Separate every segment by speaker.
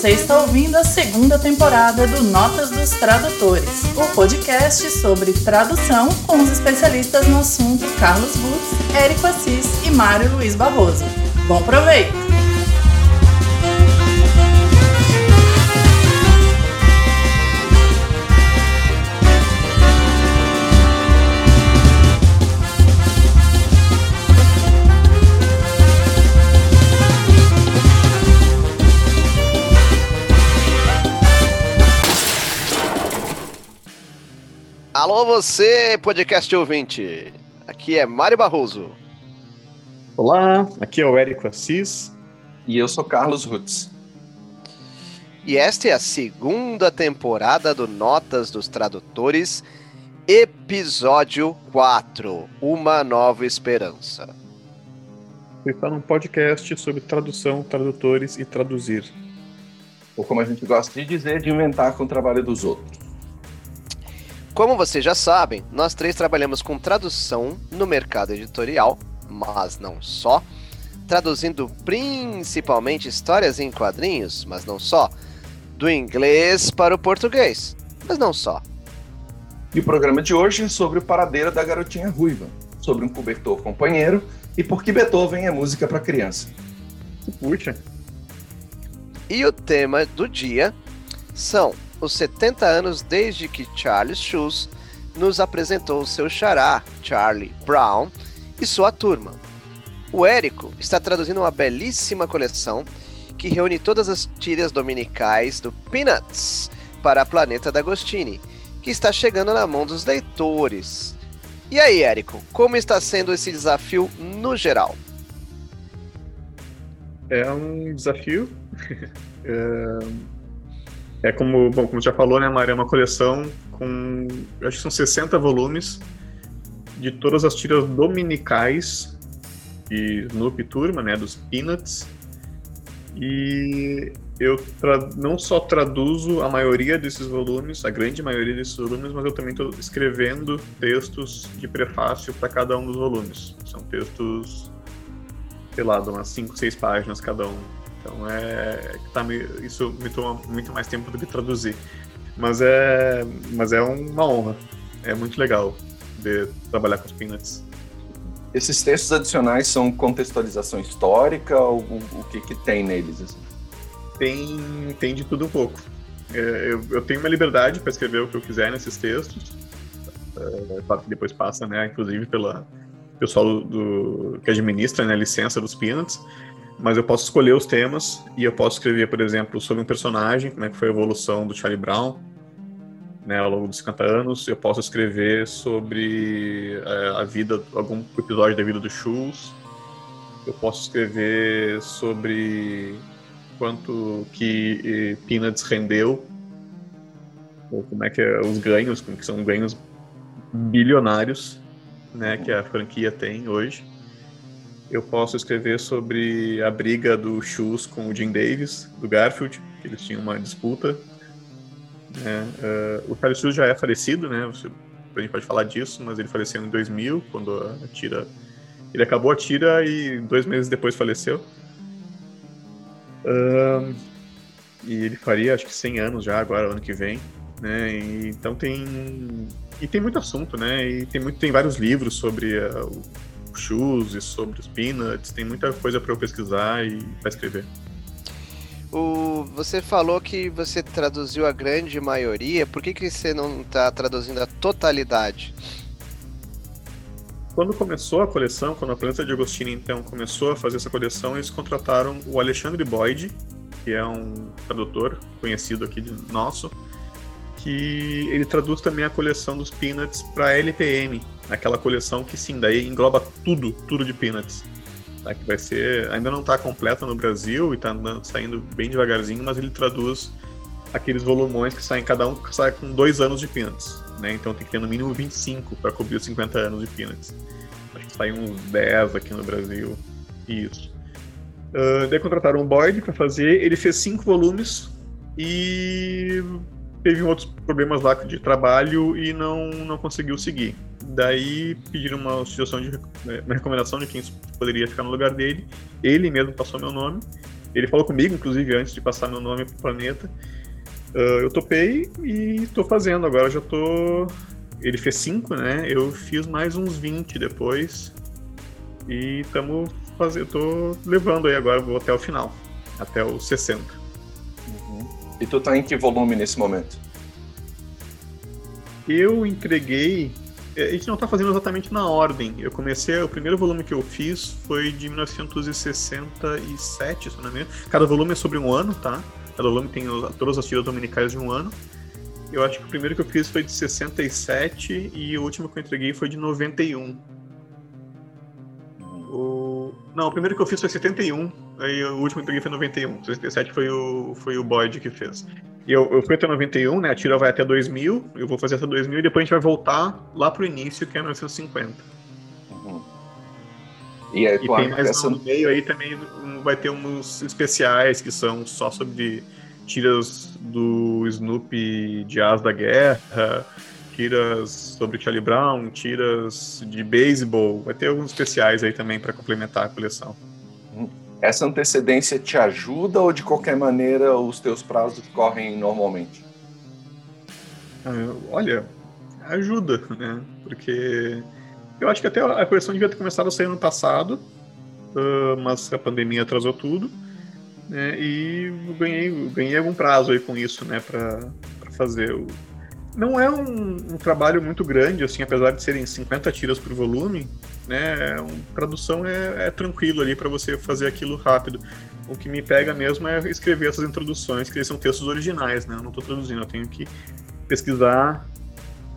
Speaker 1: Você está ouvindo a segunda temporada do Notas dos Tradutores, o podcast sobre tradução com os especialistas no assunto Carlos Butz, Érico Assis e Mário Luiz Barroso. Bom proveito!
Speaker 2: Alô você, podcast ouvinte. Aqui é Mário Barroso.
Speaker 3: Olá, aqui é o Érico Assis.
Speaker 4: E eu sou Carlos Rutz.
Speaker 2: E esta é a segunda temporada do Notas dos Tradutores, episódio 4, Uma Nova Esperança.
Speaker 3: Você está num podcast sobre tradução, tradutores e traduzir.
Speaker 4: Ou como a gente gosta de dizer, de inventar com o trabalho dos outros.
Speaker 2: Como vocês já sabem, nós três trabalhamos com tradução no mercado editorial, mas não só, traduzindo principalmente histórias em quadrinhos, mas não só, do inglês para o português, mas não só.
Speaker 4: E o programa de hoje é sobre o paradeiro da garotinha ruiva, sobre um cobertor companheiro e por que Beethoven é música para criança.
Speaker 3: Puxa.
Speaker 2: E o tema do dia são os 70 anos desde que Charles Schulz nos apresentou seu xará, Charlie Brown, e sua turma. O Érico está traduzindo uma belíssima coleção que reúne todas as tiras dominicais do Peanuts para a Planeta D'Agostini, que está chegando na mão dos leitores. E aí, Érico, como está sendo esse desafio no geral?
Speaker 3: É um desafio. é é como, bom, como já falou, né, Maria, é uma coleção com, acho que são 60 volumes de todas as tiras dominicais de Snoopy Turma, né, dos Peanuts. E eu não só traduzo a maioria desses volumes, a grande maioria desses volumes, mas eu também estou escrevendo textos de prefácio para cada um dos volumes. São textos, sei lá, de umas 5, 6 páginas cada um. Então é tá isso me toma muito mais tempo do que traduzir. Mas é, mas é uma honra. É muito legal de trabalhar com os Peanuts.
Speaker 4: Esses textos adicionais são contextualização histórica ou o que, que tem neles? Assim?
Speaker 3: Tem, tem de tudo um pouco. É, eu, eu tenho uma liberdade para escrever o que eu quiser nesses textos. É, claro que depois passa, né, inclusive pela pessoal do, do que administra né, a licença dos Peanuts mas eu posso escolher os temas e eu posso escrever, por exemplo, sobre um personagem, como é que foi a evolução do Charlie Brown, né, ao longo dos 50 anos. Eu posso escrever sobre é, a vida, algum episódio da vida do Schultz. Eu posso escrever sobre quanto que Peanuts rendeu, ou como é que é os ganhos, como que são ganhos bilionários, né, que a franquia tem hoje. Eu posso escrever sobre a briga do Shoes com o Jim Davis, do Garfield, que eles tinham uma disputa. Né? Uh, o Charles Shoes já é falecido, né? Você, a gente pode falar disso, mas ele faleceu em 2000, quando a tira... Ele acabou a tira e dois meses depois faleceu. Uh, e ele faria, acho que 100 anos já agora, ano que vem. Né? E, então tem... E tem muito assunto, né? E tem, muito, tem vários livros sobre uh, shoes e sobre os peanuts, tem muita coisa para eu pesquisar e para escrever.
Speaker 2: O, você falou que você traduziu a grande maioria, por que, que você não está traduzindo a totalidade?
Speaker 3: Quando começou a coleção, quando a Planeta de Agostini então começou a fazer essa coleção, eles contrataram o Alexandre Boyd, que é um tradutor conhecido aqui de nosso, que ele traduz também a coleção dos Peanuts para LPM, aquela coleção que sim, daí engloba tudo, tudo de Peanuts. Tá? Que vai ser, ainda não está completa no Brasil e está saindo bem devagarzinho, mas ele traduz aqueles volumões que saem cada um sai com dois anos de Peanuts. Né? Então tem que ter no mínimo 25 para cobrir os 50 anos de Peanuts. Acho que saem uns 10 aqui no Brasil. Isso. Uh, daí contrataram o Boyd para fazer. Ele fez cinco volumes e teve outros problemas lá de trabalho e não, não conseguiu seguir. Daí pediram uma sugestão de uma recomendação de quem poderia ficar no lugar dele. Ele mesmo passou meu nome Ele falou comigo, inclusive, antes de passar meu nome pro planeta. Uh, eu topei e tô fazendo. Agora já tô. Ele fez 5, né? Eu fiz mais uns 20 depois. E estamos fazendo. tô levando aí agora, vou até o final. Até os 60.
Speaker 4: Uhum. E tu tá em que volume nesse momento?
Speaker 3: Eu entreguei. É, a gente não tá fazendo exatamente na ordem. Eu comecei. O primeiro volume que eu fiz foi de 1967, se não me engano. Cada volume é sobre um ano, tá? Cada volume tem todas as tiras dominicais de um ano. Eu acho que o primeiro que eu fiz foi de 67 e o último que eu entreguei foi de 91. O... Não, o primeiro que eu fiz foi 71, aí o último que eu entreguei foi 91. 67 foi o, foi o Boyd que fez. E eu, eu fui até 91, né? A tira vai até 2000, eu vou fazer até 2000 e depois a gente vai voltar lá pro início, que é 1950. Uhum. E, aí, e tem mais essa... no meio aí também vai ter uns especiais que são só sobre tiras do Snoopy de As da Guerra, tiras sobre Charlie Brown, tiras de beisebol. Vai ter alguns especiais aí também para complementar a coleção.
Speaker 4: Essa antecedência te ajuda ou de qualquer maneira os teus prazos correm normalmente?
Speaker 3: Ah, olha, ajuda, né? Porque eu acho que até a coleção devia ter começado a sair no passado, uh, mas a pandemia atrasou tudo. Né? E eu ganhei, ganhei algum prazo aí com isso, né? Para fazer o. Não é um, um, trabalho muito grande, assim, apesar de serem 50 tiras por volume, né? É um, tradução é, é tranquilo ali para você fazer aquilo rápido. O que me pega mesmo é escrever essas introduções, que são textos originais, né? Eu não estou traduzindo, eu tenho que pesquisar,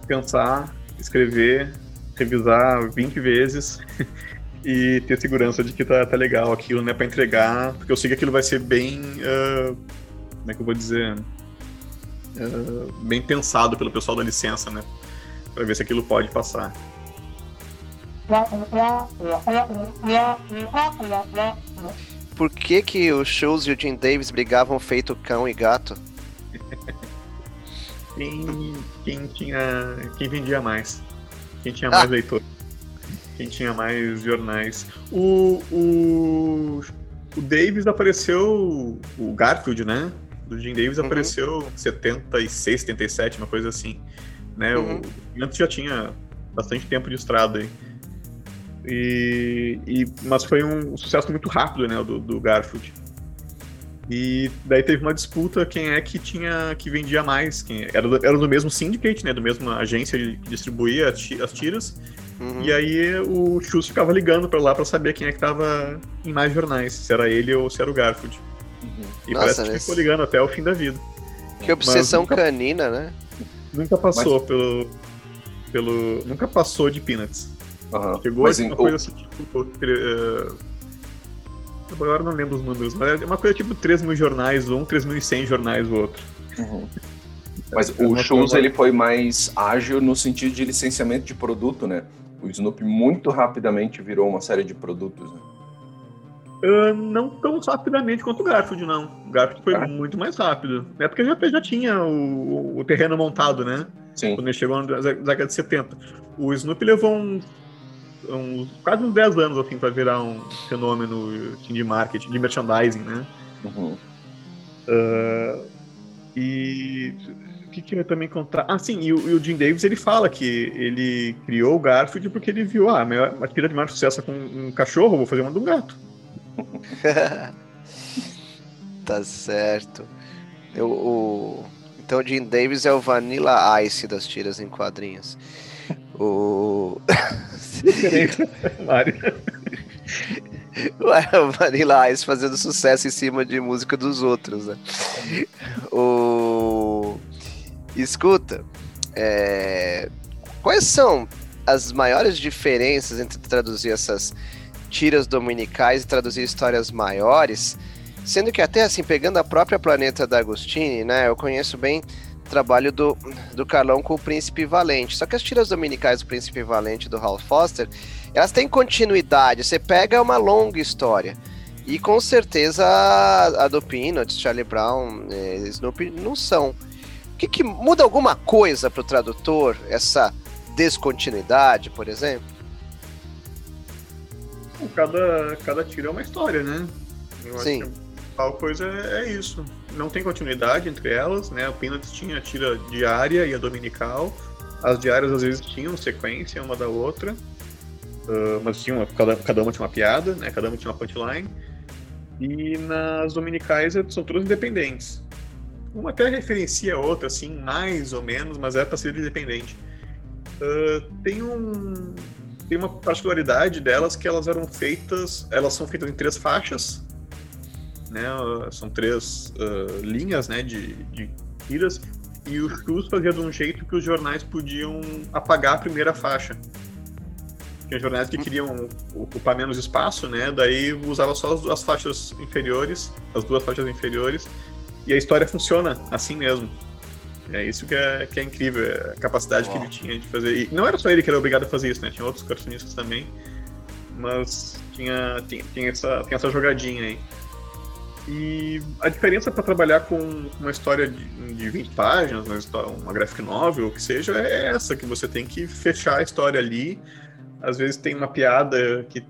Speaker 3: pensar, escrever, revisar 20 vezes e ter segurança de que tá, tá legal aquilo, né, para entregar, porque eu sei que aquilo vai ser bem, uh, como é que eu vou dizer, uh, bem pensado pelo pessoal da licença, né, para ver se aquilo pode passar.
Speaker 2: Por que que o Shows e o Jim Davis brigavam feito cão e gato?
Speaker 3: quem, quem tinha, quem vendia mais, quem tinha mais ah. leitor quem tinha mais jornais. O, o, o Davis apareceu, o Garfield, né? Do Jim Davis uhum. apareceu em 76, 77, uma coisa assim. Né? Uhum. O, antes já tinha bastante tempo de estrada aí. E, e, mas foi um sucesso muito rápido, né, do, do Garfield. E daí teve uma disputa quem é que tinha que vendia mais, quem era do, era do mesmo syndicate, né, do mesmo agência que distribuía as tiras. Uhum. E aí o Chus ficava ligando para lá para saber quem é que tava em mais jornais, se era ele ou se era o Garfield. Uhum. E Nossa, parece que ficou ligando até o fim da vida.
Speaker 2: Que obsessão nunca, canina, né?
Speaker 3: Nunca passou Mas... pelo, pelo. Nunca passou de Peanuts. Uhum. Chegou Mas, uma coisa assim, tipo. Uh, agora não lembro os números, mas é uma coisa tipo 3 mil jornais um, 3.100 jornais o outro.
Speaker 4: Uhum. Mas é o Shows ele foi mais ágil no sentido de licenciamento de produto, né? o Snoopy muito rapidamente virou uma série de produtos, né?
Speaker 3: Uh, não tão rapidamente quanto o Garfield, não. O Garfield foi ah. muito mais rápido. É porque já, já tinha o, o, terreno montado, né?
Speaker 4: Sim.
Speaker 3: Quando ele chegou na década de 70. O Snoopy levou um, quase uns 10 anos assim, para virar um fenômeno de marketing, de merchandising, né? Uhum. Uh, e que, que eu também encontrar? Ah, sim, e o, e o, Jim Davis ele fala que ele criou o Garfield porque ele viu, ah, a tira de maior sucesso é com um cachorro, vou fazer uma de um gato.
Speaker 2: tá certo. Eu, o... Então o Jim Davis é o Vanilla Ice das tiras em quadrinhos. O. Mário. o Vanilla Ice fazendo sucesso em cima de música dos outros, né? O. Escuta, é... quais são as maiores diferenças entre traduzir essas tiras dominicais e traduzir histórias maiores? Sendo que até assim, pegando a própria Planeta da Agostini, né, eu conheço bem o trabalho do, do Carlão com o Príncipe Valente. Só que as tiras dominicais do Príncipe Valente do Hal Foster, elas têm continuidade. Você pega uma longa história. E com certeza a, a do Peanuts, Charlie Brown, eh, Snoopy não são que, que muda alguma coisa para o tradutor, essa descontinuidade, por exemplo?
Speaker 3: Cada, cada tiro é uma história, né?
Speaker 2: Eu Sim.
Speaker 3: principal coisa é, é isso. Não tem continuidade entre elas, né? O Peanuts tinha a tira diária e a dominical. As diárias às vezes tinham sequência uma da outra. Uh, mas tinha uma, cada, cada uma tinha uma piada, né? Cada uma tinha uma punchline. E nas dominicais são todas independentes. Uma até referencia a outra, assim, mais ou menos, mas é para ser independente. Uh, tem um tem uma particularidade delas que elas eram feitas, elas são feitas em três faixas, né? São três uh, linhas, né, de, de tiras e o Chus fazia de um jeito que os jornais podiam apagar a primeira faixa. Tinha jornais que queriam ocupar menos espaço, né? Daí usava só as, as faixas inferiores, as duas faixas inferiores, e a história funciona assim mesmo. É isso que é, que é incrível, é a capacidade oh. que ele tinha de fazer. E não era só ele que era obrigado a fazer isso, né? Tinha outros cartunistas também, mas tinha, tinha, tinha, essa, tinha essa jogadinha aí. E a diferença para trabalhar com uma história de, de 20 páginas, uma, história, uma graphic novel, o que seja, é essa, que você tem que fechar a história ali. Às vezes tem uma piada que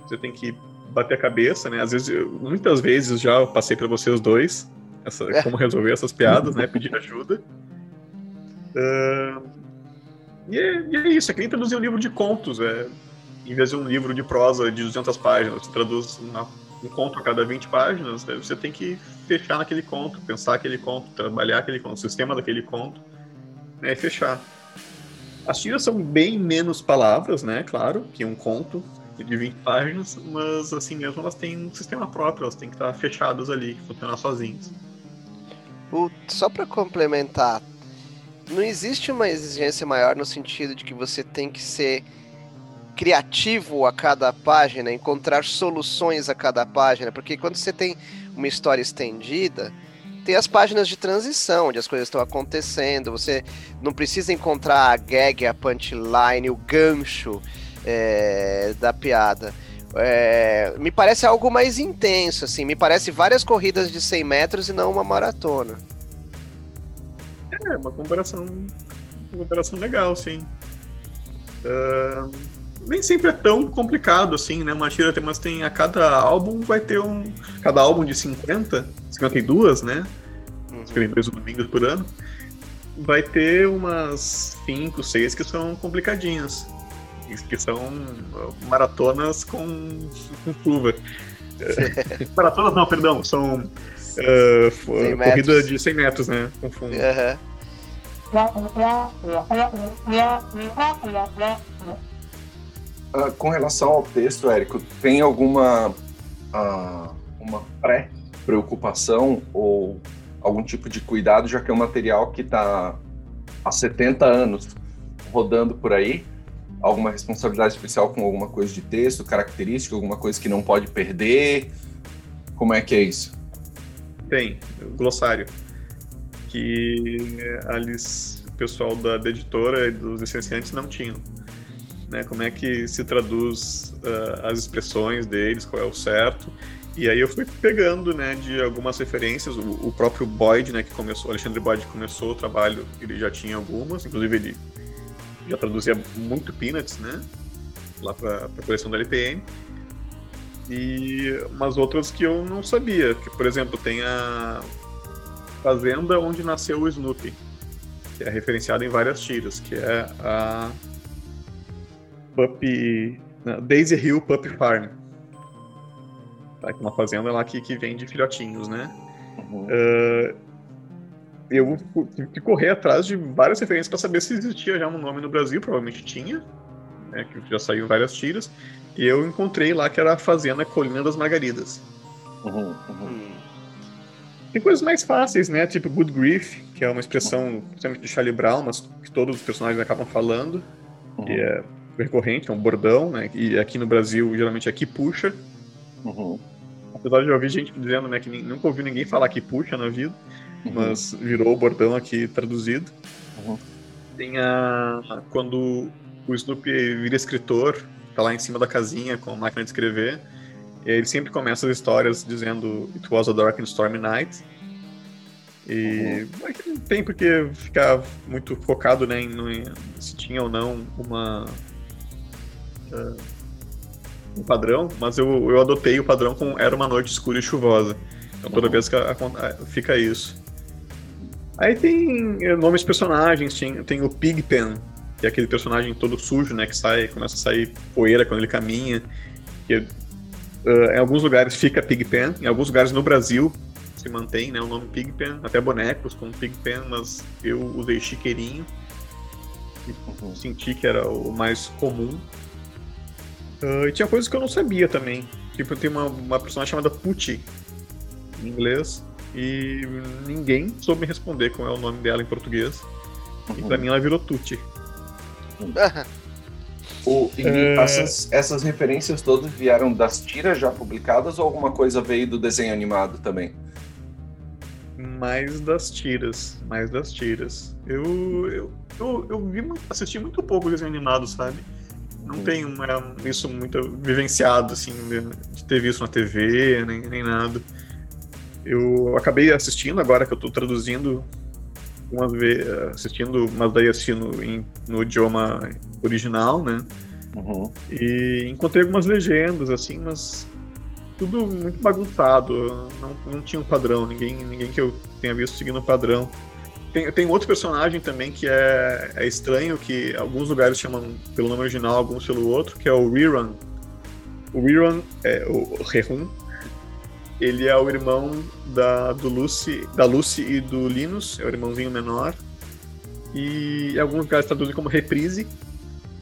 Speaker 3: você tem que bater a cabeça, né? Às vezes, muitas vezes já passei para vocês dois essa, é. como resolver essas piadas, né? Pedir ajuda. Uh, e, é, e, é, isso, é que nem traduzir um livro de contos, é, em vez de um livro de prosa de 200 páginas, você traduz uma, um conto a cada 20 páginas, né, você tem que fechar naquele conto, pensar aquele conto, trabalhar aquele conto, o sistema daquele conto, né, e fechar. As tiras são bem menos palavras, né, claro, que um conto de 20 páginas, mas assim mesmo elas têm um sistema próprio, elas têm que estar fechadas ali, funcionar sozinhas.
Speaker 2: O, só para complementar, não existe uma exigência maior no sentido de que você tem que ser criativo a cada página, encontrar soluções a cada página, porque quando você tem uma história estendida, tem as páginas de transição, onde as coisas estão acontecendo, você não precisa encontrar a gag, a punchline, o gancho é, da piada. É, me parece algo mais intenso, assim, me parece várias corridas de 100 metros e não uma maratona.
Speaker 3: É, uma comparação, uma comparação legal, sim. Uh, nem sempre é tão complicado assim, né? Uma tira tem, mas tem a cada álbum vai ter um. Cada álbum de 50, 52, né? Uhum. 52 domingos por ano. Vai ter umas 5, 6 que são complicadinhas. Que são maratonas com, com chuva. maratonas não, perdão, são Uh, corrida de 100 metros, né? Confundo. Uhum.
Speaker 4: Uh, com relação ao texto, Érico, tem alguma uh, uma pré-preocupação ou algum tipo de cuidado, já que é um material que está há 70 anos rodando por aí? Alguma responsabilidade especial com alguma coisa de texto, característica, alguma coisa que não pode perder? Como é que é isso?
Speaker 3: Tem, o glossário. Que Alice, o pessoal da, da editora e dos licenciantes não tinham. Né, como é que se traduz uh, as expressões deles, qual é o certo. E aí eu fui pegando, né, de algumas referências, o, o próprio Boyd, né, que começou, Alexandre Boyd começou o trabalho, ele já tinha algumas, inclusive ele já traduzia muito Peanuts, né, lá para a coleção da LPM e umas outras que eu não sabia. Que, por exemplo, tem a Fazenda onde nasceu o Snoopy, que é referenciada em várias tiras, que é a Puppy. Não, Daisy Hill Puppy Farm. Tá, que é uma fazenda lá que, que vende filhotinhos, né? Uhum. Uh, eu tive que correr atrás de várias referências para saber se existia já um nome no Brasil, provavelmente tinha, né, que já saiu várias tiras. E eu encontrei lá que era a Fazenda Colina das Margaridas. Uhum, uhum. Tem coisas mais fáceis, né? Tipo good grief, que é uma expressão principalmente de Charlie Brown, mas que todos os personagens acabam falando. Uhum. E é recorrente, é um bordão, né? E aqui no Brasil, geralmente é que puxa. Uhum. Apesar de eu ouvir gente dizendo né, que nunca ouviu ninguém falar que puxa na vida. Mas virou o bordão aqui traduzido. Uhum. Tem a. Quando o Snoopy vira escritor, tá lá em cima da casinha com a máquina de escrever. E ele sempre começa as histórias dizendo It was a dark and stormy night. E uhum. não tem porque ficar muito focado né, em, em se tinha ou não uma uh, um padrão, mas eu, eu adotei o padrão com Era uma noite escura e chuvosa, Então toda uhum. vez que a, a, fica isso. Aí tem eh, nomes de personagens, tem, tem o Pigpen, que é aquele personagem todo sujo, né? Que sai, começa a sair poeira quando ele caminha. Que, uh, em alguns lugares fica Pigpen, em alguns lugares no Brasil se mantém né, o nome Pigpen, até bonecos com Pigpen, mas eu usei Chiqueirinho. Uhum. Senti que era o mais comum. Uh, e tinha coisas que eu não sabia também. Tipo, tem uma, uma personagem chamada Pucci, em inglês, e ninguém soube me responder qual é o nome dela em português. E pra mim ela virou.
Speaker 4: O, e é... essas, essas referências todas vieram das tiras já publicadas ou alguma coisa veio do desenho animado também?
Speaker 3: Mais das tiras, mais das tiras. Eu, eu, eu, eu vi, assisti muito pouco desenho animado, sabe? Não hum. tenho uma, isso muito vivenciado, assim, de ter visto na TV, nem, nem nada. Eu acabei assistindo agora que eu tô traduzindo umas vezes, assistindo, mas daí assistindo em, no idioma original, né? Uhum. E encontrei algumas legendas, assim, mas tudo muito bagunçado, não, não tinha um padrão, ninguém, ninguém que eu tenha visto seguindo o padrão. Tem, tem outro personagem também que é, é estranho, que alguns lugares chamam pelo nome original, alguns pelo outro, que é o Rerun. O Rerun é o Rerun, ele é o irmão da, do Lucy, da Lucy e do Linus, é o irmãozinho menor. E em alguns lugares traduzem como reprise,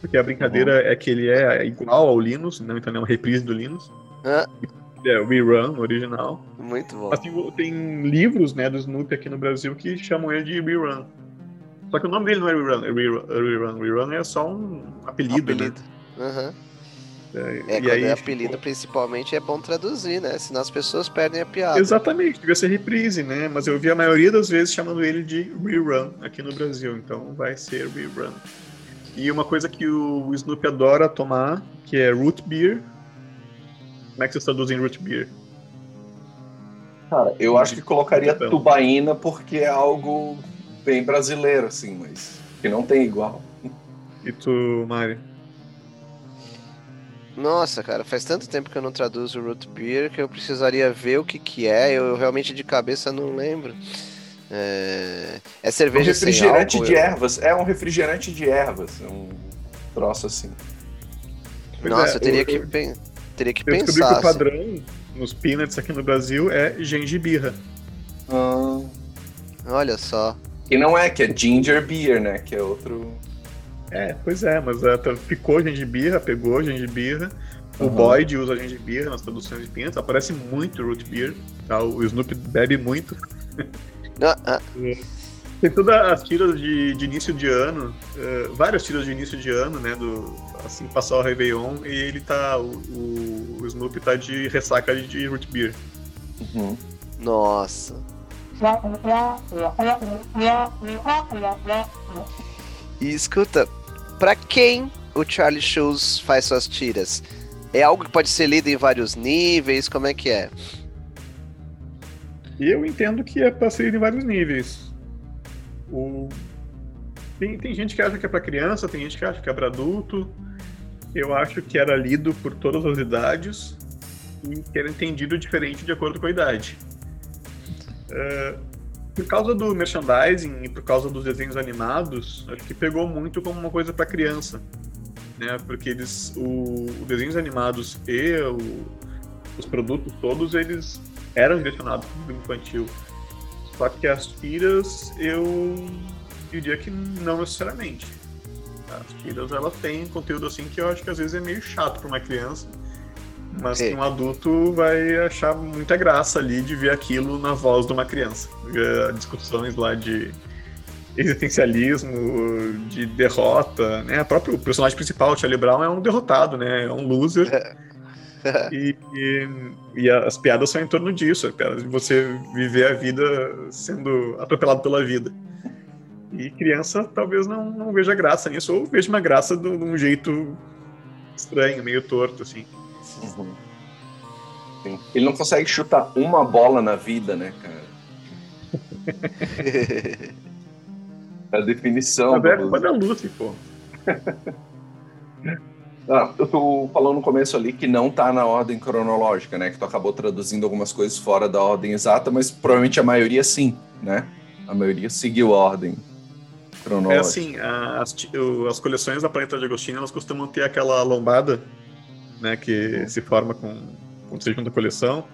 Speaker 3: porque a brincadeira uhum. é que ele é igual ao Linus, não, então é uma reprise do Linus. Ah. É o Rerun, original.
Speaker 2: Muito bom.
Speaker 3: Assim, tem livros né, do Snoopy aqui no Brasil que chamam ele de Rerun. Só que o nome dele não é Rerun, é Rerun. Rerun, Rerun é só um apelido, né? apelido.
Speaker 2: né? Uhum. É, é quando aí, é apelido, tipo... principalmente, é bom traduzir, né? Senão as pessoas perdem a piada.
Speaker 3: Exatamente, devia ser reprise, né? Mas eu vi a maioria das vezes chamando ele de rerun aqui no Brasil, então vai ser rerun. E uma coisa que o Snoopy adora tomar, que é root beer. Como é que vocês traduzem root beer?
Speaker 4: Cara, eu acho que colocaria tubaína porque é algo bem brasileiro, assim, mas que não tem igual.
Speaker 3: E tu, Mário?
Speaker 2: Nossa, cara, faz tanto tempo que eu não traduzo root beer que eu precisaria ver o que que é. Eu realmente de cabeça não lembro. É, é cerveja um
Speaker 4: refrigerante
Speaker 2: álcool,
Speaker 4: de eu... ervas. É um refrigerante de ervas. É um troço assim.
Speaker 2: Nossa, é, eu teria eu, que, eu, teria que eu pensar. Descobri que
Speaker 3: o padrão assim. nos peanuts aqui no Brasil é gengibirra.
Speaker 2: Ah, olha só.
Speaker 4: E não é, que é ginger beer, né? Que é outro.
Speaker 3: É, pois é, mas ela ficou gengibirra, pegou gengibirra. Uhum. O Boyd usa gengibirra nas produções de pintas, aparece muito root beer, tá? o Snoop bebe muito. Ah, ah. Tem todas as tiras de, de início de ano, uh, várias tiras de início de ano, né? Do, assim, passar o Réveillon e ele tá. O, o, o Snoop tá de ressaca de root beer.
Speaker 2: Uhum. Nossa. E escuta, para quem o Charlie Shoes faz suas tiras? É algo que pode ser lido em vários níveis? Como é que é?
Speaker 3: Eu entendo que é para ser lido em vários níveis. O... Tem, tem gente que acha que é para criança, tem gente que acha que é para adulto. Eu acho que era lido por todas as idades e que era entendido diferente de acordo com a idade. Uh, por causa do merchandising e por causa dos desenhos animados, acho que pegou muito como uma coisa para criança, né? Porque eles, o, os desenhos animados e o, os produtos todos eles eram direcionados para o infantil. Só que as tiras eu diria que não necessariamente. As tiras elas têm conteúdo assim que eu acho que às vezes é meio chato para uma criança mas que um adulto vai achar muita graça ali de ver aquilo na voz de uma criança. Discussões lá de existencialismo, de derrota, né? O próprio personagem principal, Charlie Brown, é um derrotado, né? É um loser. e, e, e, as piadas são em torno disso, de você viver a vida sendo atropelado pela vida. E criança talvez não, não veja graça nisso, ou veja uma graça de um jeito estranho, meio torto, assim. Uhum.
Speaker 4: Ele não consegue chutar uma bola na vida, né, cara? é a definição.
Speaker 3: A é culpa da Lucy, pô.
Speaker 4: Ah, eu tô falando no começo ali que não tá na ordem cronológica, né? Que tu acabou traduzindo algumas coisas fora da ordem exata, mas provavelmente a maioria sim, né? A maioria seguiu a ordem cronológica.
Speaker 3: É assim, as, as coleções da Planeta de Agostinho, elas costumam ter aquela lombada, né? Que uhum. se forma com, quando você junta a coleção.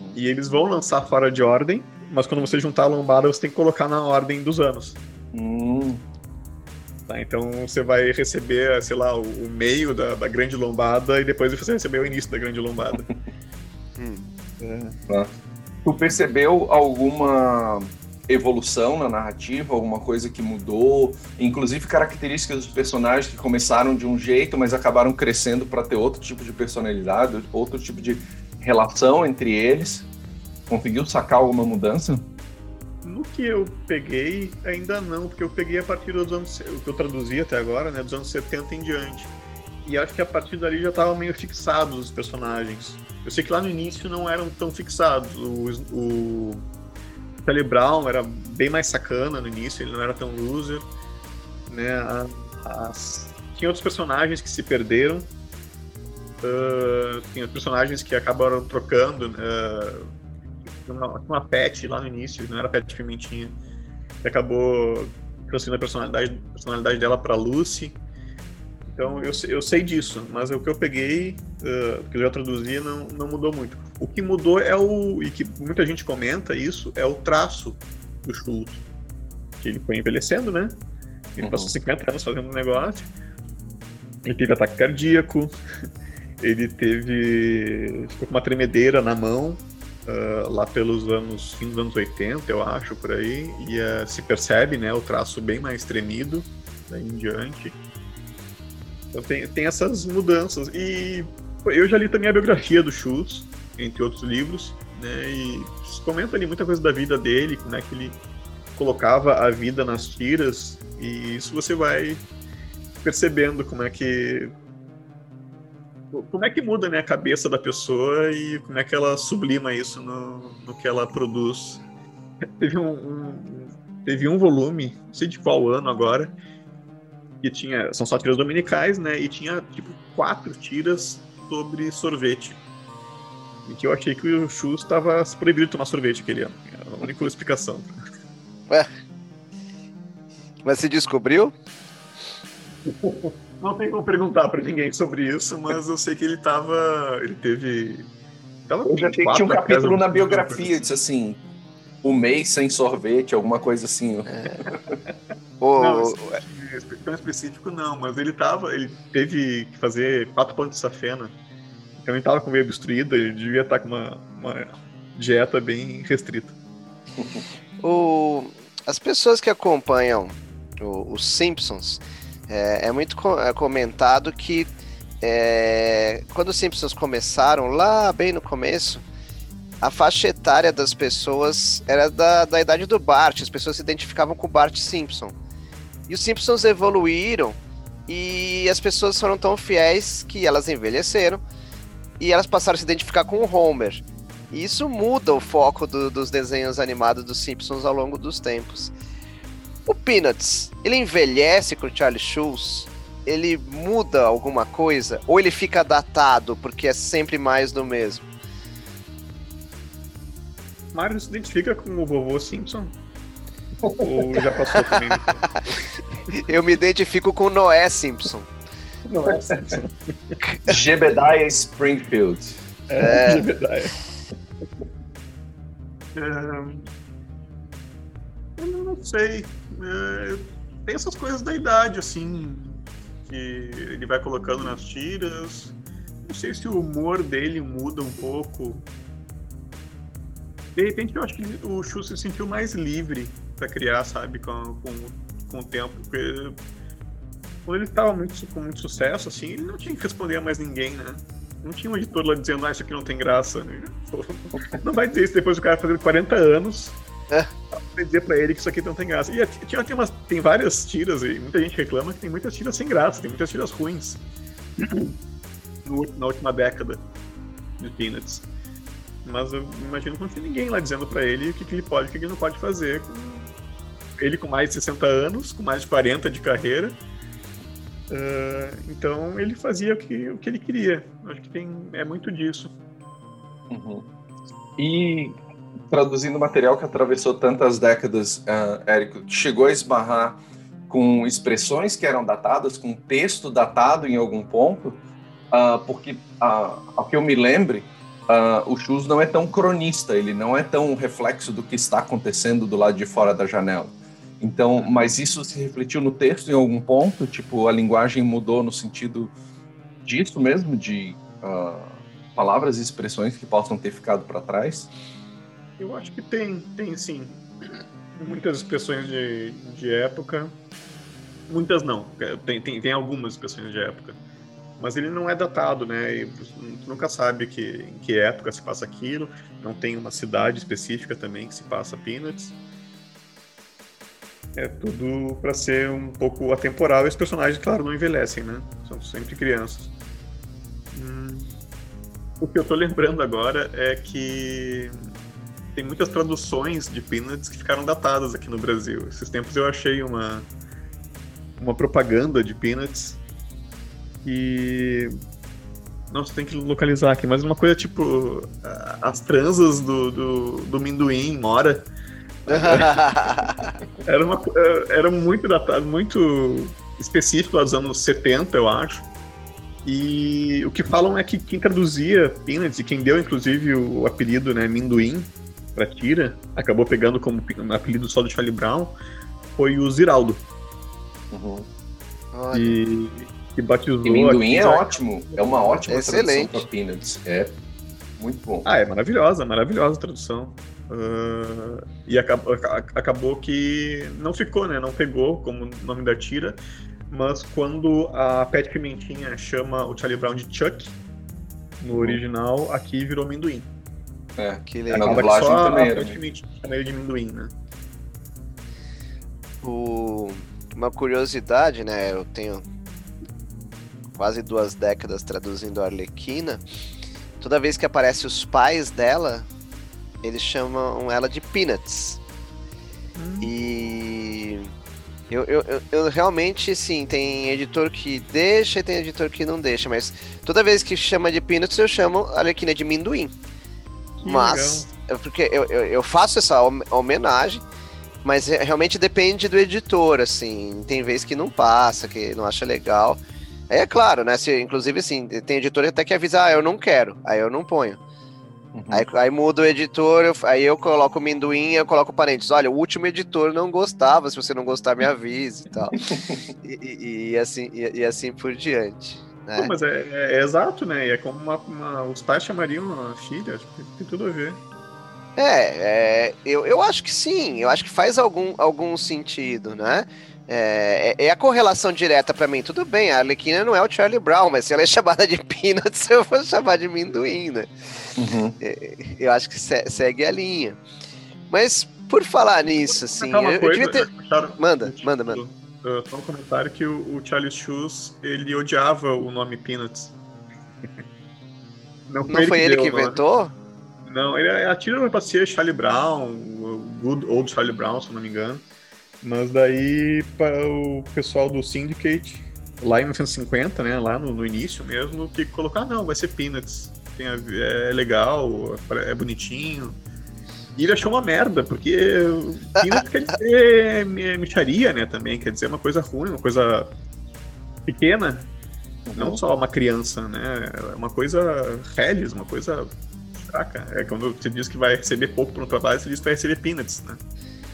Speaker 3: Uhum. E eles vão lançar fora de ordem, mas quando você juntar a lombada, você tem que colocar na ordem dos anos.
Speaker 4: Hum.
Speaker 3: Tá, então você vai receber, sei lá, o, o meio da, da, grande lombada e depois você receber o início da grande lombada.
Speaker 4: hum. é. Tu percebeu alguma evolução na narrativa, alguma coisa que mudou, inclusive características dos personagens que começaram de um jeito, mas acabaram crescendo para ter outro tipo de personalidade, outro tipo de relação entre eles? Conseguiu sacar alguma mudança?
Speaker 3: No que eu peguei, ainda não, porque eu peguei a partir dos anos. O que eu traduzi até agora, né? Dos anos 70 em diante. E acho que a partir dali já estavam meio fixados os personagens. Eu sei que lá no início não eram tão fixados. O, o Charlie Brown era bem mais sacana no início, ele não era tão loser. Né? As... Tinha outros personagens que se perderam. Uh, tinha personagens que acabaram trocando. Uh, uma, uma pet lá no início, não era pet pimentinha, que acabou transferindo a personalidade, personalidade dela para Lucy. Então eu, eu sei disso, mas o que eu peguei, uh, que eu já traduzi, não, não mudou muito. O que mudou é o. e que muita gente comenta isso, é o traço do Schultz. Que ele foi envelhecendo, né? Ele uhum. passou 50 anos fazendo um negócio. Ele teve ataque cardíaco, ele teve. ficou com uma tremedeira na mão, uh, lá pelos anos, fim dos anos 80, eu acho, por aí, e uh, se percebe, né, o traço bem mais tremido daí em diante. Então tem, tem essas mudanças. E eu já li também a biografia do Schultz, entre outros livros, né, e comenta ali muita coisa da vida dele, como é que ele colocava a vida nas tiras, e isso você vai percebendo como é que como é que muda né, a cabeça da pessoa e como é que ela sublima isso no, no que ela produz. Teve um, um, teve um volume, não sei de qual ano agora, que tinha. São só tiras dominicais, né? E tinha tipo quatro tiras sobre sorvete. E que eu achei que o Chu estava proibido de tomar sorvete aquele ano. É a única explicação.
Speaker 2: Ué. Mas se descobriu?
Speaker 3: Não tem como perguntar para ninguém sobre isso, mas eu sei que ele tava. Ele teve.
Speaker 4: Tava eu já tinha um capítulo na biografia, disse assim. O mês sem sorvete, alguma coisa assim.
Speaker 3: É. não, tão específico não, mas ele tava. Ele teve que fazer quatro pães de safena. Então ele tava com meio destruído, ele devia estar com uma, uma dieta bem restrita.
Speaker 2: o, as pessoas que acompanham os Simpsons é, é muito é comentado que é, quando os Simpsons começaram, lá bem no começo, a faixa etária das pessoas era da, da idade do Bart, as pessoas se identificavam com o Bart Simpson. E os Simpsons evoluíram e as pessoas foram tão fiéis que elas envelheceram e elas passaram a se identificar com o Homer. E isso muda o foco do, dos desenhos animados dos Simpsons ao longo dos tempos. O Peanuts, ele envelhece com o Charlie Schulz? Ele muda alguma coisa? Ou ele fica datado porque é sempre mais do mesmo?
Speaker 3: Mario se identifica com o vovô Simpson? Ou já passou também?
Speaker 2: Eu me identifico com o Noé Simpson.
Speaker 4: Noé Simpson. Jebediah Springfield.
Speaker 3: É. Jebediah. É... Eu não sei. É, tem essas coisas da idade, assim, que ele vai colocando nas tiras. Não sei se o humor dele muda um pouco. De repente, eu acho que o Chu se sentiu mais livre para criar, sabe, com, com, com o tempo. Porque quando ele estava muito, com muito sucesso, assim, ele não tinha que responder a mais ninguém, né? Não tinha um editor lá dizendo, ah, isso aqui não tem graça. Não vai ter isso depois do cara fazendo 40 anos. É dizer pra ele que isso aqui não tem graça. E tinha, tem, umas, tem várias tiras, e muita gente reclama que tem muitas tiras sem graça, tem muitas tiras ruins no, na última década de Peanuts. Mas eu imagino que não tinha ninguém lá dizendo para ele o que, que ele pode e o que ele não pode fazer. Com ele com mais de 60 anos, com mais de 40 de carreira. Uh, então ele fazia o que, o que ele queria. Acho que tem, é muito disso.
Speaker 4: Uhum. E traduzindo material que atravessou tantas décadas, uh, Érico, chegou a esbarrar com expressões que eram datadas, com texto datado em algum ponto, uh, porque, uh, ao que eu me lembre, uh, o Chus não é tão cronista, ele não é tão reflexo do que está acontecendo do lado de fora da janela. Então, mas isso se refletiu no texto em algum ponto? Tipo, a linguagem mudou no sentido disso mesmo, de palavras e expressões que possam ter ficado para trás?
Speaker 3: Eu acho que tem, tem sim. Muitas expressões de, de época. Muitas não. Tem, tem, tem algumas expressões de época. Mas ele não é datado, né? E tu nunca sabe que, em que época se passa aquilo. Não tem uma cidade específica também que se passa Peanuts. É tudo para ser um pouco atemporal. E os personagens, claro, não envelhecem, né? São sempre crianças. Hum. O que eu tô lembrando agora é que tem muitas traduções de Peanuts que ficaram datadas aqui no Brasil. Esses tempos eu achei uma, uma propaganda de Peanuts e. Nossa, tem que localizar aqui, mas uma coisa tipo. As transas do, do, do Minduim, Mora. era, uma, era muito datado, muito específico dos anos 70, eu acho. E o que falam é que quem traduzia Peanuts e quem deu inclusive o apelido, né, Minduim, pra Tira, acabou pegando como apelido só do Charlie Brown, foi o Ziraldo.
Speaker 4: Uhum.
Speaker 3: E, que batizou.
Speaker 4: E Minduim é ótimo, é uma ótima
Speaker 2: Excelente.
Speaker 4: tradução para Peanuts. É muito bom.
Speaker 3: Ah, é maravilhosa, maravilhosa a tradução. Uh, e acabou, acabou que não ficou, né? Não pegou como nome da tira. Mas quando a Pet Pimentinha chama o Charlie Brown de Chuck, no uhum. original, aqui virou amendoim.
Speaker 4: É, que legal. Na dublagem
Speaker 3: só
Speaker 4: também
Speaker 3: era. Chama ele de amendoim, né?
Speaker 2: O... Uma curiosidade, né? Eu tenho quase duas décadas traduzindo a Arlequina. Toda vez que aparece os pais dela, eles chamam ela de Peanuts. Hum. E eu, eu, eu, eu, realmente, sim, tem editor que deixa e tem editor que não deixa, mas toda vez que chama de Peanuts, eu chamo a Arlequina de Minduim. Que mas, legal. porque eu, eu, eu, faço essa homenagem, mas realmente depende do editor, assim. Tem vezes que não passa, que não acha legal. Aí é claro, né? Se, inclusive, assim, tem editor até que avisa, ah, eu não quero, aí eu não ponho. Uhum. Aí, aí muda o editor, eu, aí eu coloco o minduim, eu coloco parênteses. Olha, o último editor não gostava, se você não gostar, me avise e tal. e, e, e, assim, e, e, assim por diante. Né?
Speaker 3: Pô, mas é, é, é, exato, né? É como uma, uma, os pais chamariam a filha, tem tudo a ver.
Speaker 2: É, é, eu, eu acho que sim, eu acho que faz algum, algum sentido, né? É, é, é a correlação direta para mim. Tudo bem, a Arlequina não é o Charlie Brown, mas se ela é chamada de Peanuts, eu vou chamar de Minduim, né?
Speaker 4: Uhum.
Speaker 2: É, eu acho que segue a linha. Mas, por falar nisso, assim, eu, eu devia ter... Manda, manda, manda
Speaker 3: só um comentário que o, o Charlie Shoes, ele odiava o nome Peanuts.
Speaker 2: Não foi, não ele, foi que, ele que inventou?
Speaker 3: Não, ele atira pra ser Charlie Brown, Good Old Charlie Brown, se eu não me engano. Mas daí para o pessoal do Syndicate, lá em 1950, né, lá no, no início mesmo, que colocar, ah, não, vai ser Peanuts. Tem a, é legal, é bonitinho. E ele achou uma merda, porque peanut quer dizer micharia, né, também, quer dizer uma coisa ruim, uma coisa pequena, não uhum. só uma criança, né, é uma coisa reles, uma coisa fraca. É quando você diz que vai receber pouco para um trabalho, você diz que vai receber peanuts, né.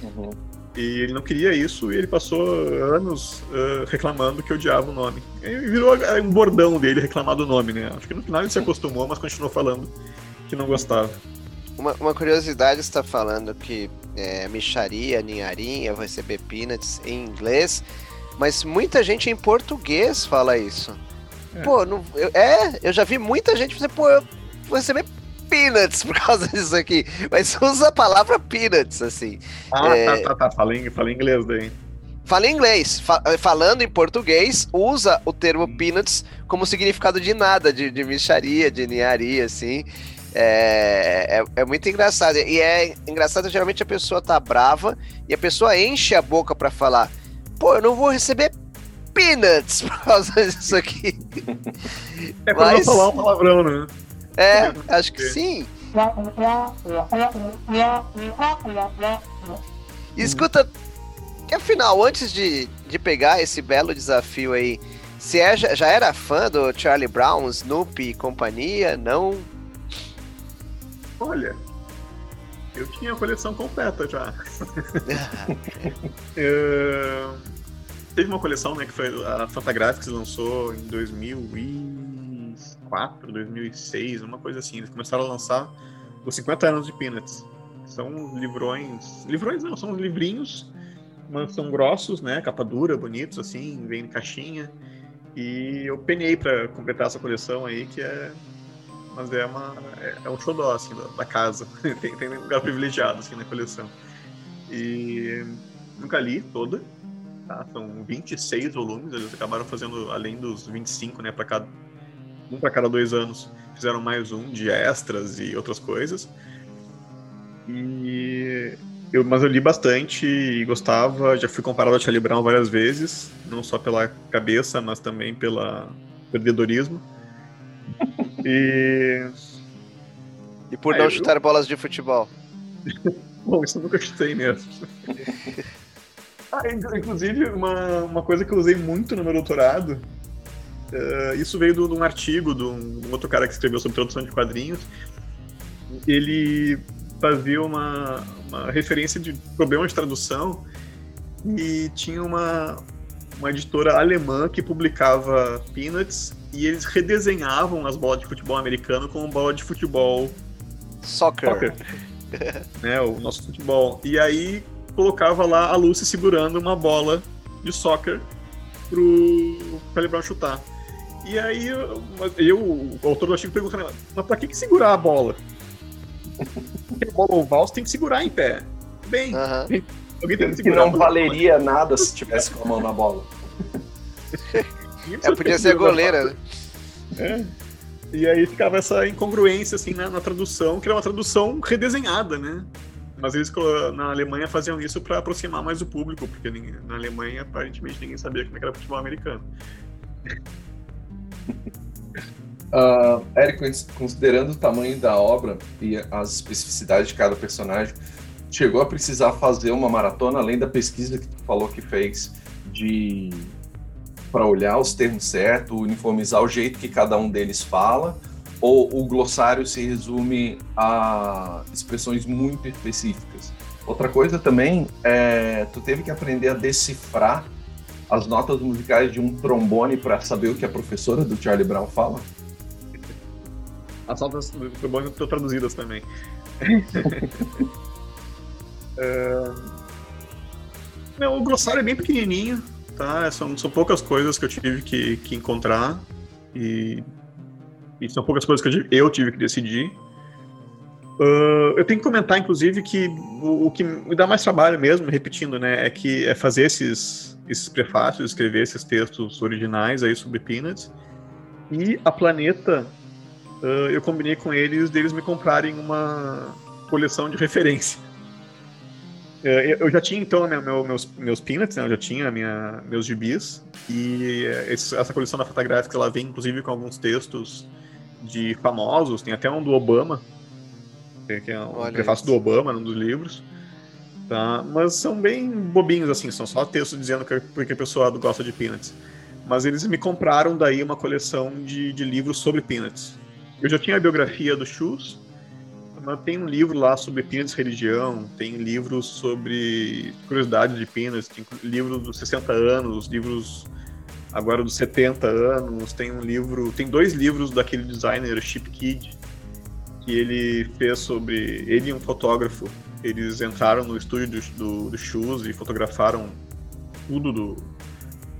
Speaker 4: Uhum.
Speaker 3: E ele não queria isso e ele passou anos uh, reclamando que odiava o nome. E virou um bordão dele reclamar do nome, né? Acho que no final ele se acostumou, mas continuou falando que não gostava.
Speaker 2: Uma, uma curiosidade está falando que é, micharia, ninharinha, vai receber peanuts em inglês, mas muita gente em português fala isso. É. Pô, não, eu, é, eu já vi muita gente dizer, pô, eu vou receber peanuts por causa disso aqui. Mas usa a palavra peanuts, assim.
Speaker 3: Ah, é... tá, tá, tá. Fala em, fala em inglês daí.
Speaker 2: Fala em inglês. Fa falando em português, usa o termo peanuts como significado de nada, de, de micharia, de ninharia, assim. É, é, é, muito engraçado. E é engraçado, geralmente a pessoa tá brava e a pessoa enche a boca para falar: pô, eu não vou receber Peanuts por causa disso aqui.
Speaker 3: É pra
Speaker 2: Mas-
Speaker 3: não falar um palavrão, né?
Speaker 2: É, acho que sim. E escuta, que afinal, antes de, de pegar esse belo desafio aí, você é- já, era fã do Charlie Brown, Snoopy e companhia? Não?
Speaker 3: Olha, eu tinha a coleção completa já. É, Teve uma coleção, né, que foi a Fantagraphics lançou em 2004, 2006, uma coisa assim. Eles começaram a lançar os 50 anos de Peanuts. São livrões, livrões não, são livrinhos, mas são grossos, né, capa dura, bonitos assim, vem em caixinha. E eu penei pra completar essa coleção aí, que é mas é uma é, é um xodó assim da, da casa tem, tem lugar privilegiado assim na coleção e nunca li toda tá? são 26 volumes eles acabaram fazendo além dos 25 né para cada um para cada dois anos fizeram mais um de extras e outras coisas e eu mas eu li bastante e gostava já fui comparado a Charlie Brown várias vezes não só pela cabeça mas também pela perdedorismo e
Speaker 2: E por
Speaker 3: Ah,
Speaker 2: não
Speaker 3: eu-
Speaker 2: chutar bolas de futebol?
Speaker 3: Bom, isso eu nunca chutei mesmo. ah, in- inclusive, uma, uma coisa que eu usei muito no meu doutorado, eh, isso veio de um artigo de um, um outro cara que escreveu sobre tradução de quadrinhos. Ele fazia uma, uma referência de problema de tradução e tinha uma, uma editora alemã que publicava Peanuts e eles redesenhavam as bolas de futebol americano como bola de futebol
Speaker 2: Soccer.
Speaker 3: soccer, né, o nosso futebol. E aí colocava lá a Lucy segurando uma bola de soccer pro Charlie Brown chutar. E aí eu, eu, o autor do artigo pergunta, mas pra que, que segurar a bola? Porque a bola oval você tem que segurar em pé. Bem,
Speaker 2: Aham.
Speaker 3: alguém tem que
Speaker 4: Que
Speaker 3: segurar.
Speaker 4: não valeria nada se tivesse com a mão na bola.
Speaker 2: É, podia ser goleira, né?
Speaker 3: É. E aí ficava essa incongruência assim na, na tradução, que era uma tradução redesenhada, né? Mas eles colo- na Alemanha faziam isso para aproximar mais o público, porque ninguém- na Alemanha aparentemente ninguém sabia como é que era futebol americano.
Speaker 4: Cons- considerando o tamanho da obra e as especificidades de cada personagem, chegou a precisar fazer uma maratona, além da pesquisa que tu falou que fez de para olhar os termos certos, uniformizar o jeito que cada um deles fala, ou o glossário se resume a expressões muito específicas? Outra coisa também é, tu teve que aprender a decifrar as notas musicais de um trombone para saber o que a professora do Charlie Brown fala?
Speaker 3: As notas do futebol estão traduzidas também. É, Não, o glossário é bem pequenininho, tá? São, são poucas coisas que eu tive que, que encontrar e, e são poucas coisas que eu, tive- eu tive que decidir. Ah, eu tenho que comentar, inclusive, que o, o que me dá mais trabalho mesmo, repetindo, né, é que é fazer esses, esses prefácios, escrever esses textos originais aí sobre Peanuts. E a Planeta, ah, eu combinei com eles deles me comprarem uma coleção de referência. É, Eu já tinha então né, meu- meus, meus peanuts, né, eu já tinha minha, meus gibis, e é, esse- essa coleção da Fantagraphics ela vem inclusive com alguns textos de famosos, tem até um do Obama, que que é um
Speaker 2: Olha
Speaker 3: prefácio
Speaker 2: isso.
Speaker 3: do Obama num dos livros, tá? mas são bem bobinhos assim, são só textos dizendo que, porque a pessoa gosta de peanuts. Mas eles me compraram daí uma coleção de, de livros sobre peanuts. Eu já tinha a biografia do Shoes, mas tem um livro lá sobre Peanuts religião, tem livros sobre curiosidades de Peanuts, tem livro dos 60 anos, livros agora dos 70 anos, tem um livro, tem dois livros daquele designer Chip Kid que ele fez sobre ele e um fotógrafo. Eles entraram no estúdio do, do, do Shoes e fotografaram tudo do,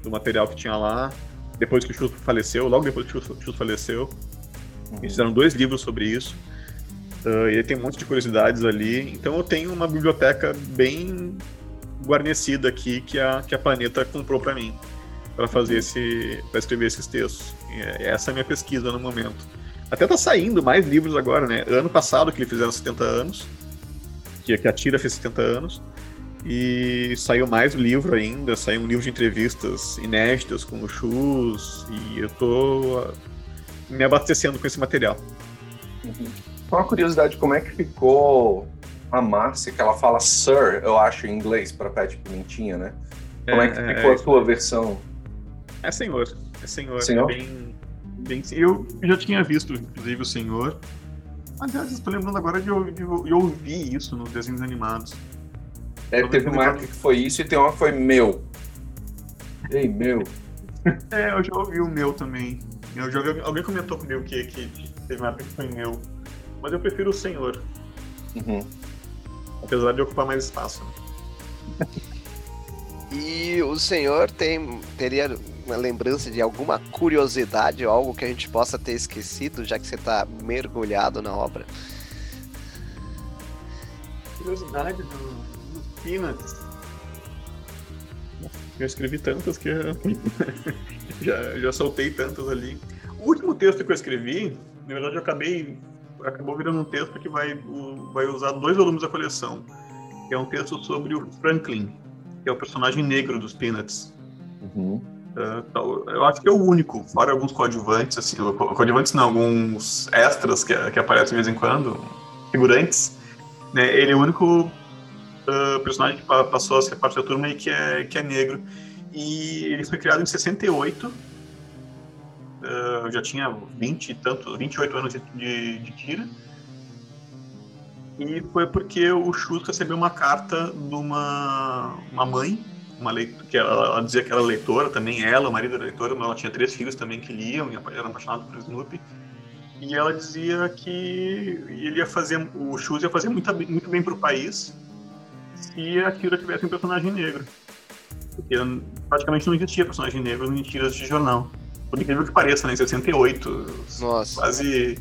Speaker 3: do material que tinha lá. Depois que o Shoes faleceu, logo depois que o Shoes- faleceu, eles fizeram dois livros sobre isso. Uh, e aí tem um monte de curiosidades ali. Então eu tenho uma biblioteca bem guarnecida aqui que a, que a Planeta comprou para mim para fazer esse para escrever esses textos. E é- essa é a minha pesquisa no momento. Até tá saindo mais livros agora, né? Ano passado que eles fizeram 70 anos, que, que a Tira fez 70 anos. E saiu mais livro ainda, saiu um livro de entrevistas inéditas com o Chus, e eu tô uh, me abastecendo com esse material.
Speaker 4: Uhum. Uma curiosidade, como é que ficou a Márcia, que ela fala Sir, eu acho, em inglês, para Pet Pimentinha, né? Como é, é que ficou é, a sua versão?
Speaker 3: É senhor. É senhor. senhor? É bem, bem, eu já tinha visto, inclusive, o senhor. Aliás, estou lembrando agora de, de, de, ouvir isso nos desenhos animados.
Speaker 4: É, teve uma época que foi isso e tem uma que foi meu. Ei, meu.
Speaker 3: é, eu já ouvi o meu também. Eu já ouvi, alguém comentou comigo que, que teve uma época que foi meu. Mas eu prefiro o senhor. Uhum. Apesar de ocupar mais espaço.
Speaker 2: Né? e o senhor tem teria uma lembrança de alguma curiosidade ou algo que a gente possa ter esquecido, já que você está mergulhado na obra?
Speaker 3: Curiosidade do, Peanuts. Eu escrevi tantas que já, já soltei tantas ali. O último texto que eu escrevi, na verdade, eu acabei acabou virando um texto que vai, vai usar dois volumes da coleção. Que é um texto sobre o Franklin, que é o personagem negro dos Peanuts. Uhum. Uh, eu acho que é o único, fora alguns coadjuvantes, assim, coadjuvantes não, alguns extras que, que aparecem de vez em quando, figurantes. Né, ele é o único uh, personagem que passou a ser parte da turma e que é, que é negro. E ele foi criado em 68. Uh, já tinha 20 tanto, 28 anos de, de, de tira. E foi porque o Chus recebeu uma carta de uma, uma mãe, uma leitura, que ela, ela, dizia que era leitora também, ela, o marido era leitora, mas ela tinha três filhos também que liam e eram apaixonados por Snoopy. E ela dizia que ele ia fazer, o Chus ia fazer muito, muito bem para o país se a Kira tivesse um personagem negro. Porque praticamente não existia personagem negro em tiras de jornal. Por incrível que pareça, né? Em 68, Nossa. quase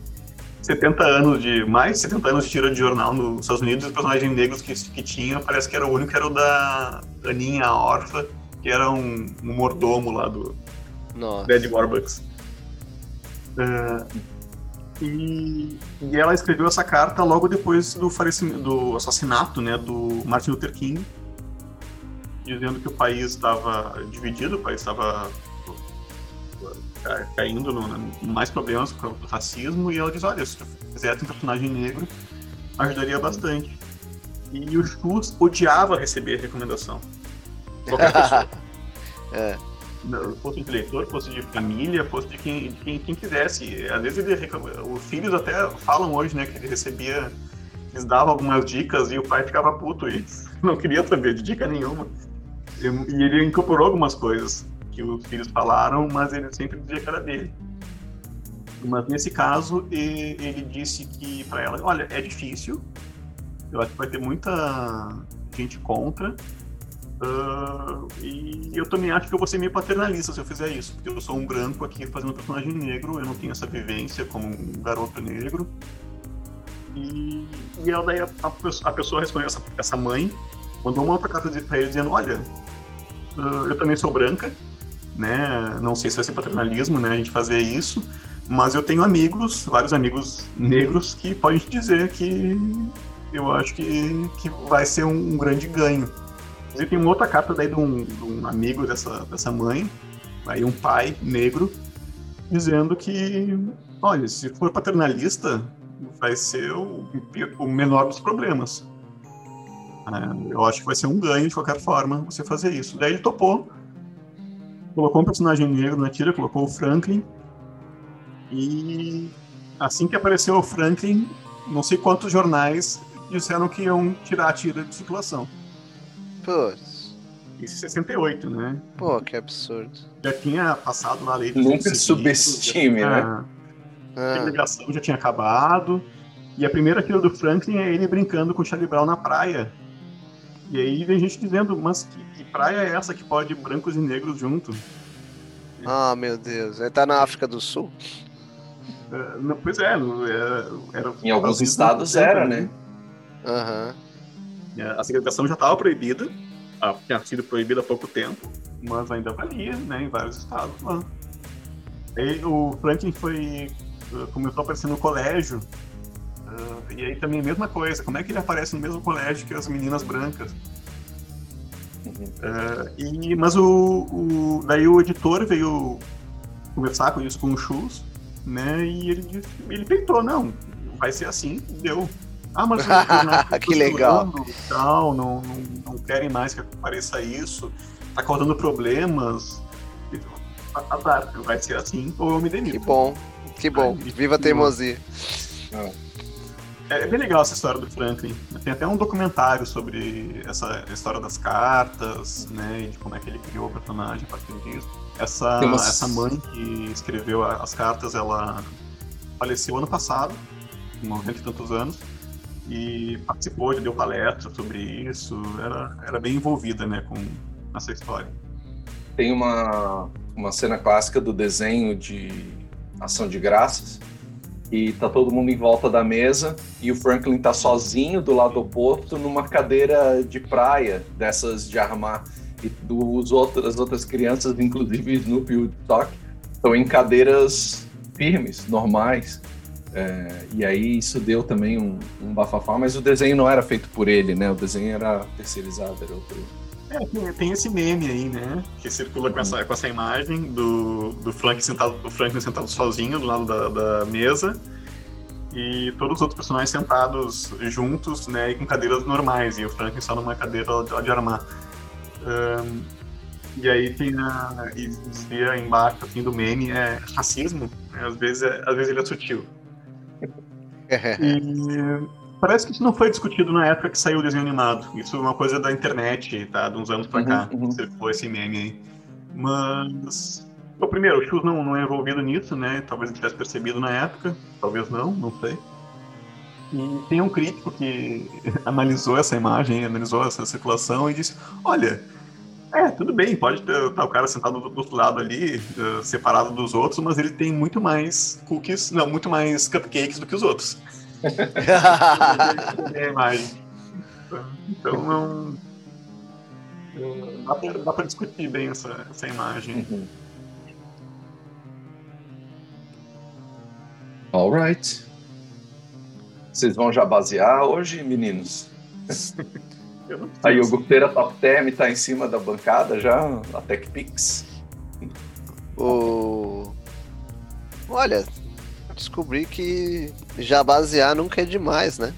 Speaker 3: 70 anos de. mais de 70 anos de tira de jornal nos Estados Unidos, os personagens negros que, que tinha, parece que era o único, era o da Aninha Orfa, que era um, um mordomo lá do Nossa. Dead Warbucks. Uh, e, e, ela escreveu essa carta logo depois do, do assassinato né, do Martin Luther King, dizendo que o país estava dividido, o país estava caindo no, no, mais problemas com o racismo, e ela diz, olha, se tu fizesse um personagem negro, ajudaria bastante. E o Schultz odiava receber recomendação. Qualquer pessoa. é fosse de leitor, fosse de família, fosse de quem, de quem, quem quisesse. Às vezes ele, os filhos até falam hoje, né, que ele recebia, eles davam algumas dicas e o pai ficava puto e não queria saber de dica nenhuma. E, e ele incorporou algumas coisas que os filhos falaram, mas ele sempre dizia que era dele. Mas nesse caso, ele, ele disse que para ela, olha, é difícil, eu acho que vai ter muita gente contra, Uh, e eu também acho que eu vou ser meio paternalista se eu fizer isso, porque eu sou um branco aqui fazendo um personagem negro, eu não tenho essa vivência como um garoto negro. E, e ela daí a, a, pessoa respondeu, essa, essa mãe, mandou uma outra carta pra ele dizendo, olha, uh, eu também sou branca, né? Não sei se vai ser paternalismo, né? A gente fazer isso, mas eu tenho amigos, vários amigos negros que podem dizer que eu acho que, que vai ser um, um grande ganho Inclusive tem uma outra carta daí de um, de um amigo dessa, dessa mãe, aí um pai negro, dizendo que, olha, se for paternalista, vai ser o, o menor dos problemas. É, eu acho que vai ser um ganho de qualquer forma você fazer isso. Daí ele topou, colocou um personagem negro na tira, colocou o Franklin, e assim que apareceu o Franklin, não sei quantos jornais disseram que iam tirar a tira de circulação.
Speaker 2: Putz.
Speaker 3: Isso em 68, né?
Speaker 2: Pô, que absurdo.
Speaker 3: Já tinha passado na lei dos
Speaker 4: Nunca subestime, né?
Speaker 3: A ah. segregação já tinha acabado. E a primeira tira do Franklin é ele brincando com o Charlie Brown na praia. E aí vem gente dizendo, mas que, que praia é essa que pode brancos e negros junto?
Speaker 2: Ah, meu Deus. Ele tá na África do Sul?
Speaker 3: Uh, não, pois é, era,
Speaker 4: em alguns estados era, né?
Speaker 2: Uhum.
Speaker 3: A segregação já estava proibida, tinha sido proibida há pouco tempo, mas ainda valia, né, em vários estados lá. Aí o Franklin foi uh, começou a aparecer no colégio uh, e aí também a mesma coisa. Como é que ele aparece no mesmo colégio que as meninas brancas? Uh, e, mas o, o, daí o editor veio conversar com isso com o Chus, né? E ele ele tentou, não, vai ser assim, deu. Ah, mas
Speaker 2: que legal.
Speaker 3: Tal, não, não, não querem mais que apareça isso, tá causando problemas. Azar, vai ser assim ou eu me demito.
Speaker 2: Que bom, que bom. Viva a teimosia.
Speaker 3: É, é bem legal essa história do Franklin. Tem até um documentário sobre essa história das cartas, né, e de como é que ele criou o personagem a partir disso. Essa, umas... essa mãe que escreveu as cartas, ela faleceu ano passado, com 90 e tantos anos, e participou, já deu palestra sobre isso, era, era bem envolvida né, com essa história.
Speaker 4: Tem uma, uma cena clássica do desenho de Ação de Graças, e tá todo mundo em volta da mesa e o Franklin tá sozinho do lado oposto numa cadeira de praia dessas de armar e os outros, as outras crianças, inclusive Snoopy e Woodstock, estão em cadeiras firmes, normais. É, e aí isso deu também um, um bafafá, mas o desenho não era feito por ele, né? O desenho era terceirizado, era outro.
Speaker 3: É, tem, esse meme aí, né? Que circula com essa, com essa imagem do, do, Frank sentado, do Franklin sentado sozinho do lado da, da, mesa e todos os outros personagens sentados juntos, né? E com cadeiras normais, e o Franklin só numa cadeira de armar. Um, e aí tem a. E dizia embaixo assim, do meme é racismo, né? às, vezes é, às vezes ele é sutil. e parece que isso não foi discutido na época que saiu o desenho animado. Isso é uma coisa da internet, tá? De uns anos pra uhum, cá, uhum. foi esse meme aí. Mas. Bom, primeiro, o Chus não, não é envolvido nisso, né? Talvez ele tivesse percebido na época, talvez não, não sei. E tem um crítico que analisou essa imagem, analisou essa circulação e disse: Olha, é, tudo bem, pode ter tá, o cara sentado do, outro lado ali, uh, separado dos outros, mas ele tem muito mais cookies, não, muito mais cupcakes do que os outros. é a imagem. Então, não. Dá pra, dá pra discutir bem essa, essa imagem. Uhum.
Speaker 4: Alright. Vocês vão já basear hoje, meninos? Aí o Guteira Top Term tá em cima da bancada já, a TechPix.
Speaker 2: O... Olha, descobri que já basear nunca é demais, né?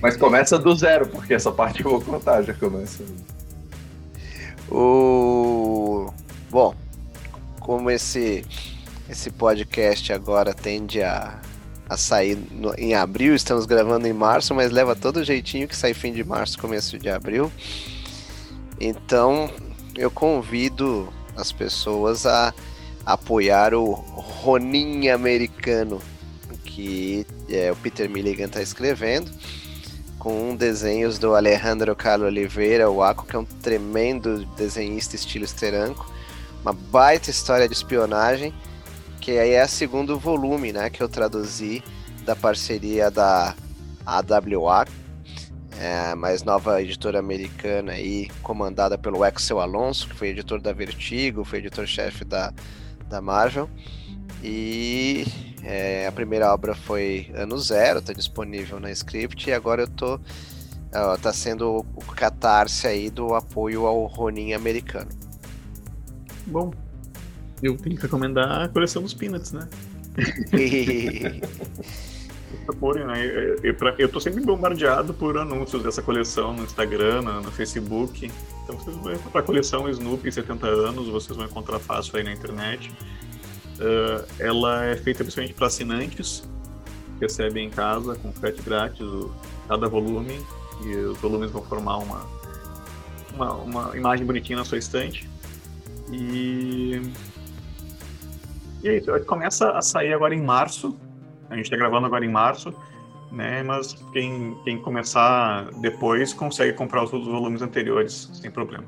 Speaker 4: Mas começa do zero, porque essa parte eu vou contar, já começa.
Speaker 2: O... Bom, como esse, esse podcast agora tende a a sair no, em abril, estamos gravando em março, mas leva todo jeitinho que sai fim de março, começo de abril. Então eu convido as pessoas a apoiar o Ronin americano que é, o Peter Milligan está escrevendo, com desenhos do Alejandro Carlos Oliveira, o Aco, que é um tremendo desenhista estilo esteranco, uma baita história de espionagem que aí é o segundo volume, né, que eu traduzi da parceria da AWA, é, mais nova editora americana aí, comandada pelo Axel Alonso, que foi editor da Vertigo, foi editor-chefe da, da Marvel. E é, a primeira obra foi Ano Zero, está disponível na Script, e agora eu tô. Ó, tá sendo o catarse aí do apoio ao Ronin americano.
Speaker 3: Bom, eu tenho que recomendar a coleção dos Peanuts, né? Porém, né? Eu, tô sempre bombardeado por anúncios dessa coleção no Instagram, no, Facebook. Então vocês vão encontrar a coleção Snoopy 70 anos, vocês vão encontrar fácil aí na internet. Uh, ela é feita principalmente para assinantes, recebem em casa com frete grátis o, cada volume e os volumes vão formar uma, uma, uma imagem bonitinha na sua estante. E isso, começa a sair agora em março. A gente está gravando agora em março, né? Mas quem, quem começar depois consegue comprar os outros volumes anteriores sem problema.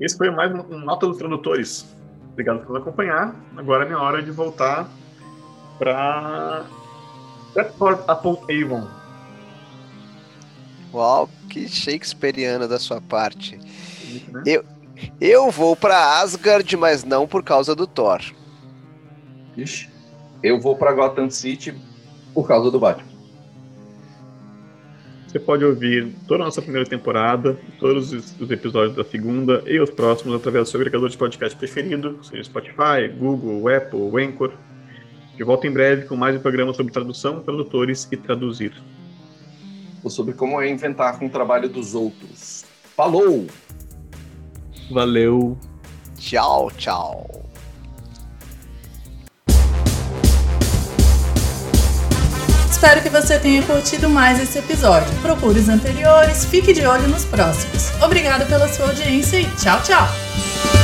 Speaker 3: Esse foi mais um Nota dos Tradutores. Obrigado por nos acompanhar. Agora é minha hora de voltar para Stratford Apple Avon.
Speaker 2: Uau, que shakespeariano da sua parte. Né? Eu, eu vou para Asgard, mas não por causa do Thor.
Speaker 4: Ixi. Eu vou para Gotham City por causa do Batman.
Speaker 3: Você pode ouvir toda a nossa primeira temporada, todos os episódios da segunda e os próximos através do seu agregador de podcast preferido, seja Spotify, Google, Apple, Anchor. De volta em breve com mais um programa sobre tradução, tradutores e traduzir.
Speaker 4: Ou sobre como é inventar com o trabalho dos outros. Falou!
Speaker 3: Valeu!
Speaker 2: Tchau, tchau!
Speaker 1: Espero que você tenha curtido mais esse episódio. Procure os anteriores, fique de olho nos próximos. Obrigado pela sua audiência e tchau, tchau!